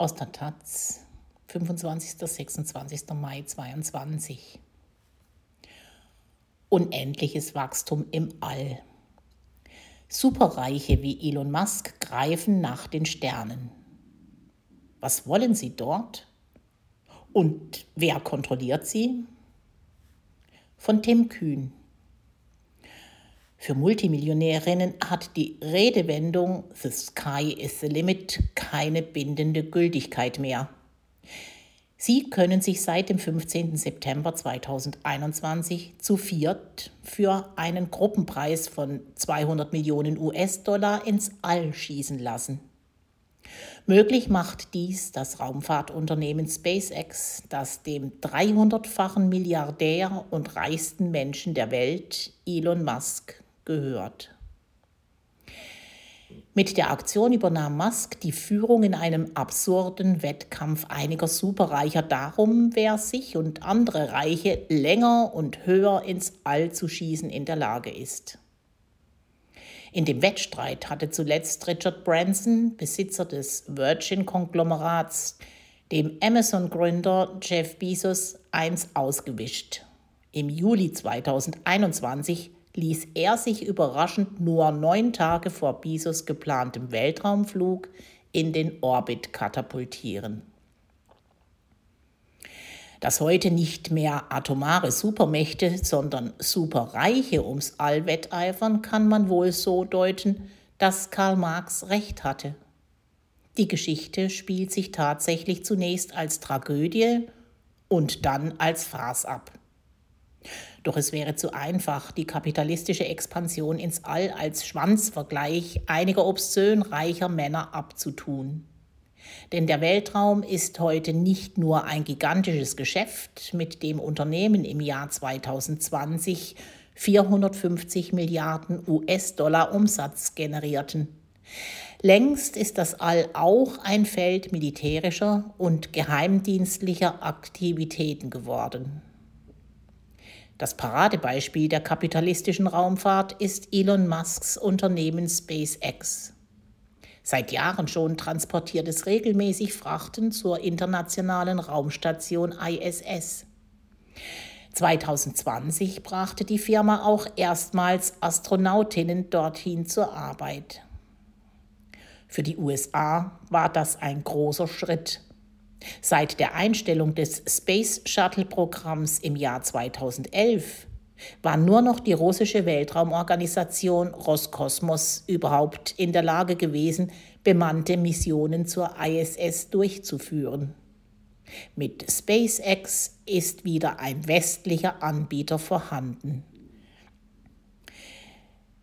Aus der Taz, 25. 26. Mai 2022. Unendliches Wachstum im All. Superreiche wie Elon Musk greifen nach den Sternen. Was wollen sie dort? Und wer kontrolliert sie? Von Tim Kühn. Für Multimillionärinnen hat die Redewendung The Sky is the Limit keine bindende Gültigkeit mehr. Sie können sich seit dem 15. September 2021 zu viert für einen Gruppenpreis von 200 Millionen US-Dollar ins All schießen lassen. Möglich macht dies das Raumfahrtunternehmen SpaceX, das dem 300-fachen Milliardär und reichsten Menschen der Welt, Elon Musk, gehört. Mit der Aktion übernahm Musk die Führung in einem absurden Wettkampf einiger Superreicher darum, wer sich und andere Reiche länger und höher ins All zu schießen in der Lage ist. In dem Wettstreit hatte zuletzt Richard Branson, Besitzer des Virgin-Konglomerats, dem Amazon-Gründer Jeff Bezos eins ausgewischt. Im Juli 2021 ließ er sich überraschend nur neun Tage vor Bezos geplantem Weltraumflug in den Orbit katapultieren. Dass heute nicht mehr atomare Supermächte, sondern Superreiche ums All wetteifern, kann man wohl so deuten, dass Karl Marx recht hatte. Die Geschichte spielt sich tatsächlich zunächst als Tragödie und dann als Farce ab. Doch es wäre zu einfach, die kapitalistische Expansion ins All als Schwanzvergleich einiger obszön reicher Männer abzutun. Denn der Weltraum ist heute nicht nur ein gigantisches Geschäft, mit dem Unternehmen im Jahr 2020 450 Milliarden US-Dollar Umsatz generierten. Längst ist das All auch ein Feld militärischer und geheimdienstlicher Aktivitäten geworden. Das Paradebeispiel der kapitalistischen Raumfahrt ist Elon Musks Unternehmen SpaceX. Seit Jahren schon transportiert es regelmäßig Frachten zur internationalen Raumstation ISS. 2020 brachte die Firma auch erstmals Astronautinnen dorthin zur Arbeit. Für die USA war das ein großer Schritt. Seit der Einstellung des Space Shuttle-Programms im Jahr 2011 war nur noch die russische Weltraumorganisation Roskosmos überhaupt in der Lage gewesen, bemannte Missionen zur ISS durchzuführen. Mit SpaceX ist wieder ein westlicher Anbieter vorhanden.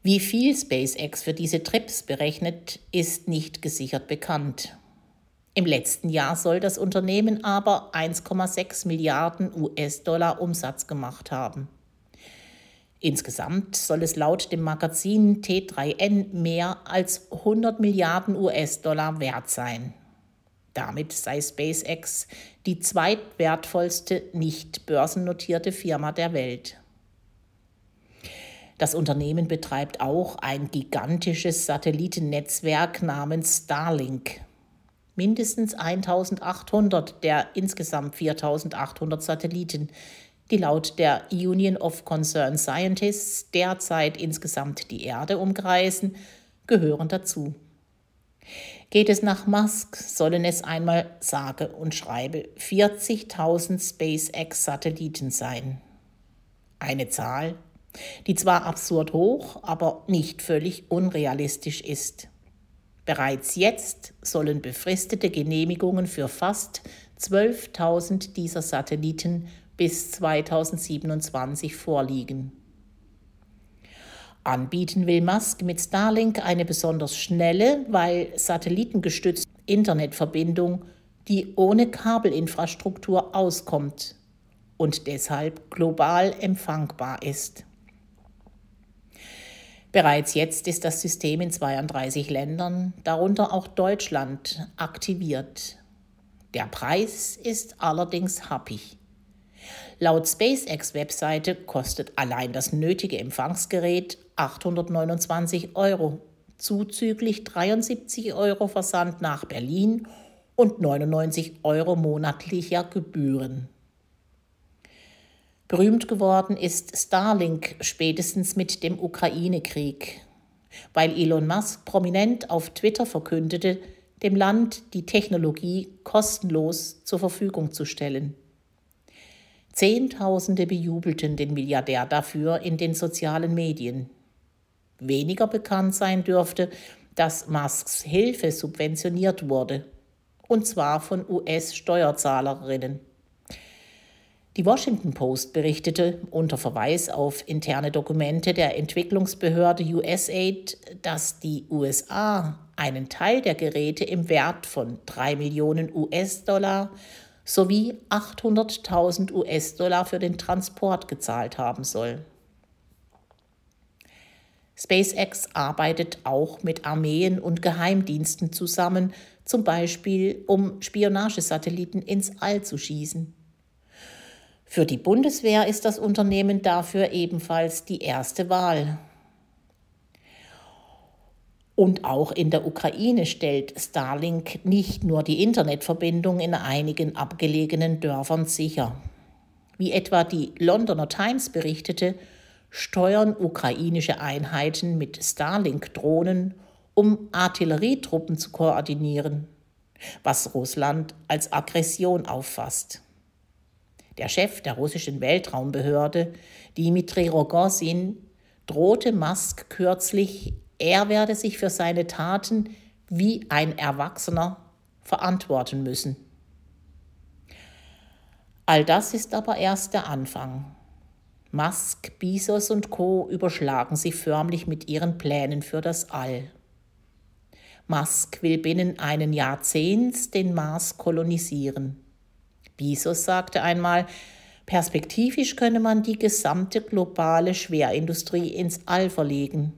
Wie viel SpaceX für diese Trips berechnet, ist nicht gesichert bekannt. Im letzten Jahr soll das Unternehmen aber 1,6 Milliarden US-Dollar Umsatz gemacht haben. Insgesamt soll es laut dem Magazin T3N mehr als 100 Milliarden US-Dollar wert sein. Damit sei SpaceX die zweitwertvollste nicht börsennotierte Firma der Welt. Das Unternehmen betreibt auch ein gigantisches Satellitennetzwerk namens Starlink mindestens 1800 der insgesamt 4800 Satelliten, die laut der Union of Concerned Scientists derzeit insgesamt die Erde umkreisen, gehören dazu. Geht es nach Musk, sollen es einmal sage und schreibe 40.000 SpaceX-Satelliten sein. Eine Zahl, die zwar absurd hoch, aber nicht völlig unrealistisch ist. Bereits jetzt sollen befristete Genehmigungen für fast 12.000 dieser Satelliten bis 2027 vorliegen. Anbieten will Musk mit Starlink eine besonders schnelle, weil satellitengestützte Internetverbindung, die ohne Kabelinfrastruktur auskommt und deshalb global empfangbar ist. Bereits jetzt ist das System in 32 Ländern, darunter auch Deutschland, aktiviert. Der Preis ist allerdings happig. Laut SpaceX-Webseite kostet allein das nötige Empfangsgerät 829 Euro, zuzüglich 73 Euro Versand nach Berlin und 99 Euro monatlicher Gebühren. Berühmt geworden ist Starlink spätestens mit dem Ukraine-Krieg, weil Elon Musk prominent auf Twitter verkündete, dem Land die Technologie kostenlos zur Verfügung zu stellen. Zehntausende bejubelten den Milliardär dafür in den sozialen Medien. Weniger bekannt sein dürfte, dass Musks Hilfe subventioniert wurde, und zwar von US-Steuerzahlerinnen. Die Washington Post berichtete unter Verweis auf interne Dokumente der Entwicklungsbehörde USAID, dass die USA einen Teil der Geräte im Wert von 3 Millionen US-Dollar sowie 800.000 US-Dollar für den Transport gezahlt haben soll. SpaceX arbeitet auch mit Armeen und Geheimdiensten zusammen, zum Beispiel um Spionagesatelliten ins All zu schießen. Für die Bundeswehr ist das Unternehmen dafür ebenfalls die erste Wahl. Und auch in der Ukraine stellt Starlink nicht nur die Internetverbindung in einigen abgelegenen Dörfern sicher. Wie etwa die Londoner Times berichtete, steuern ukrainische Einheiten mit Starlink-Drohnen, um Artillerietruppen zu koordinieren, was Russland als Aggression auffasst. Der Chef der russischen Weltraumbehörde, Dmitri Rogozin, drohte Musk kürzlich er werde sich für seine Taten wie ein Erwachsener verantworten müssen. All das ist aber erst der Anfang. Musk, Bezos und Co. überschlagen sich förmlich mit ihren Plänen für das All. Musk will binnen einen Jahrzehnts den Mars kolonisieren. Bezos sagte einmal, perspektivisch könne man die gesamte globale Schwerindustrie ins All verlegen.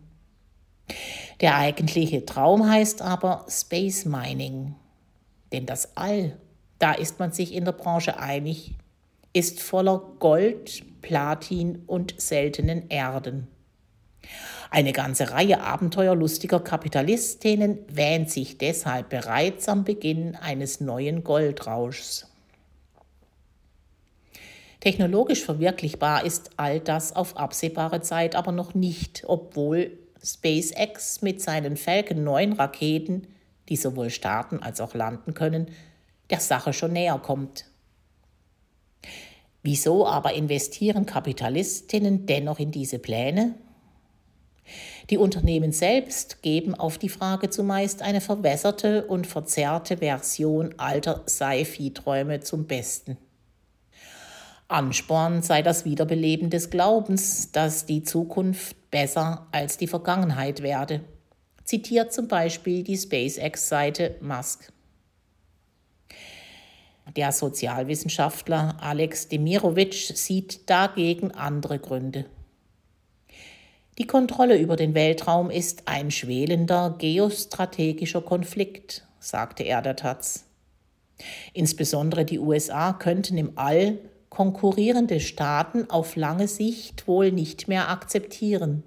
Der eigentliche Traum heißt aber Space Mining. Denn das All, da ist man sich in der Branche einig, ist voller Gold, Platin und seltenen Erden. Eine ganze Reihe abenteuerlustiger Kapitalistinnen wähnt sich deshalb bereits am Beginn eines neuen Goldrauschs. Technologisch verwirklichbar ist all das auf absehbare Zeit aber noch nicht, obwohl SpaceX mit seinen Falcon 9 Raketen, die sowohl starten als auch landen können, der Sache schon näher kommt. Wieso aber investieren Kapitalistinnen dennoch in diese Pläne? Die Unternehmen selbst geben auf die Frage zumeist eine verwässerte und verzerrte Version alter Sci-Fi-Träume zum Besten. Ansporn sei das Wiederbeleben des Glaubens, dass die Zukunft besser als die Vergangenheit werde. Zitiert zum Beispiel die SpaceX-Seite Musk. Der Sozialwissenschaftler Alex Demirovic sieht dagegen andere Gründe. Die Kontrolle über den Weltraum ist ein schwelender geostrategischer Konflikt, sagte er der Taz. Insbesondere die USA könnten im All konkurrierende Staaten auf lange Sicht wohl nicht mehr akzeptieren.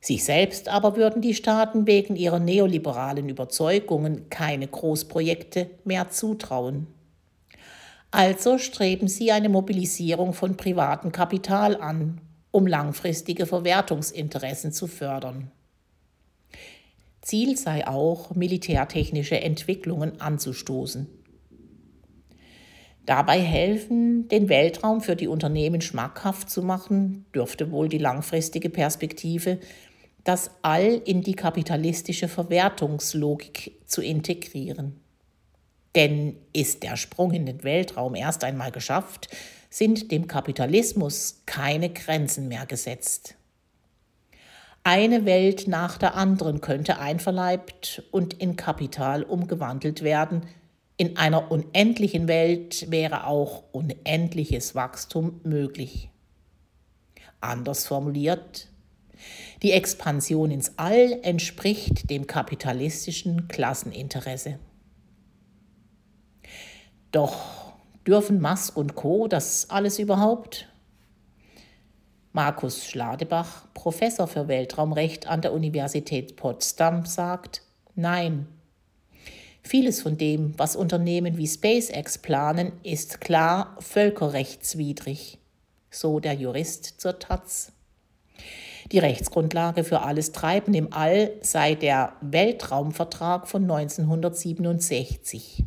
Sich selbst aber würden die Staaten wegen ihrer neoliberalen Überzeugungen keine Großprojekte mehr zutrauen. Also streben sie eine Mobilisierung von privatem Kapital an, um langfristige Verwertungsinteressen zu fördern. Ziel sei auch, militärtechnische Entwicklungen anzustoßen. Dabei helfen, den Weltraum für die Unternehmen schmackhaft zu machen, dürfte wohl die langfristige Perspektive, das All in die kapitalistische Verwertungslogik zu integrieren. Denn ist der Sprung in den Weltraum erst einmal geschafft, sind dem Kapitalismus keine Grenzen mehr gesetzt. Eine Welt nach der anderen könnte einverleibt und in Kapital umgewandelt werden, in einer unendlichen Welt wäre auch unendliches Wachstum möglich. Anders formuliert, die Expansion ins All entspricht dem kapitalistischen Klasseninteresse. Doch dürfen Musk und Co. das alles überhaupt? Markus Schladebach, Professor für Weltraumrecht an der Universität Potsdam, sagt Nein. Vieles von dem, was Unternehmen wie SpaceX planen, ist klar völkerrechtswidrig, so der Jurist zur Taz. Die Rechtsgrundlage für alles Treiben im All sei der Weltraumvertrag von 1967.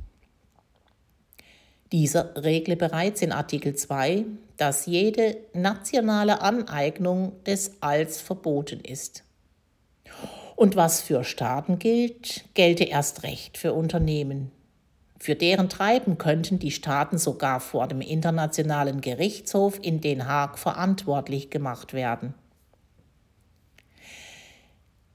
Dieser regle bereits in Artikel 2, dass jede nationale Aneignung des Alls verboten ist. Und was für Staaten gilt, gelte erst recht für Unternehmen. Für deren Treiben könnten die Staaten sogar vor dem Internationalen Gerichtshof in Den Haag verantwortlich gemacht werden.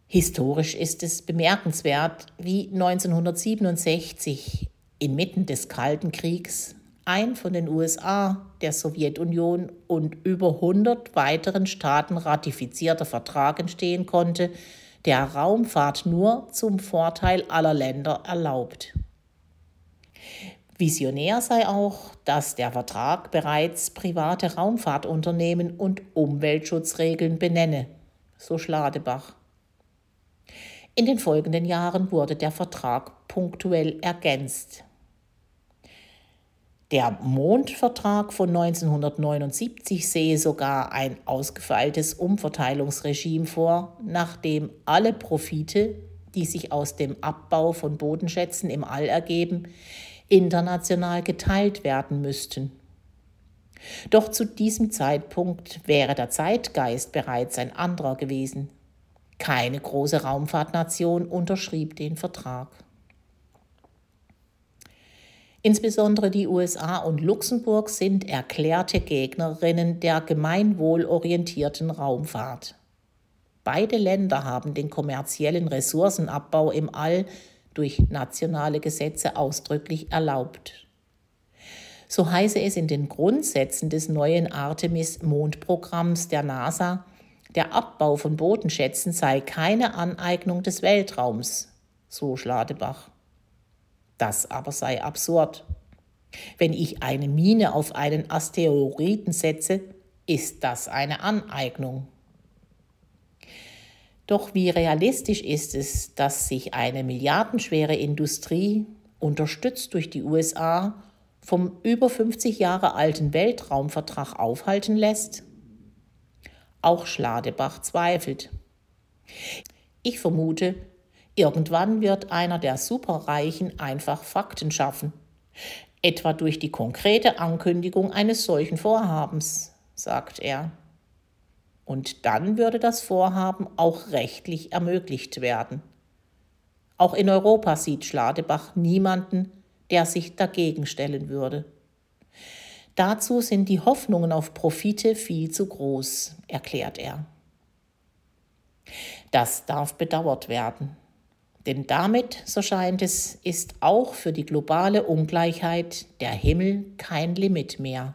Historisch ist es bemerkenswert, wie 1967 inmitten des Kalten Kriegs ein von den USA, der Sowjetunion und über 100 weiteren Staaten ratifizierter Vertrag entstehen konnte, der Raumfahrt nur zum Vorteil aller Länder erlaubt. Visionär sei auch, dass der Vertrag bereits private Raumfahrtunternehmen und Umweltschutzregeln benenne, so Schladebach. In den folgenden Jahren wurde der Vertrag punktuell ergänzt. Der Mondvertrag von 1979 sehe sogar ein ausgefeiltes Umverteilungsregime vor, nachdem alle Profite, die sich aus dem Abbau von Bodenschätzen im All ergeben, international geteilt werden müssten. Doch zu diesem Zeitpunkt wäre der Zeitgeist bereits ein anderer gewesen. Keine große Raumfahrtnation unterschrieb den Vertrag. Insbesondere die USA und Luxemburg sind erklärte Gegnerinnen der gemeinwohlorientierten Raumfahrt. Beide Länder haben den kommerziellen Ressourcenabbau im All durch nationale Gesetze ausdrücklich erlaubt. So heiße es in den Grundsätzen des neuen Artemis-Mondprogramms der NASA, der Abbau von Bodenschätzen sei keine Aneignung des Weltraums, so Schladebach. Das aber sei absurd. Wenn ich eine Mine auf einen Asteroiden setze, ist das eine Aneignung. Doch wie realistisch ist es, dass sich eine milliardenschwere Industrie, unterstützt durch die USA, vom über 50 Jahre alten Weltraumvertrag aufhalten lässt? Auch Schladebach zweifelt. Ich vermute, irgendwann wird einer der Superreichen einfach Fakten schaffen, etwa durch die konkrete Ankündigung eines solchen Vorhabens, sagt er. Und dann würde das Vorhaben auch rechtlich ermöglicht werden. Auch in Europa sieht Schladebach niemanden, der sich dagegen stellen würde. Dazu sind die Hoffnungen auf Profite viel zu groß, erklärt er. Das darf bedauert werden. Denn damit, so scheint es, ist auch für die globale Ungleichheit der Himmel kein Limit mehr.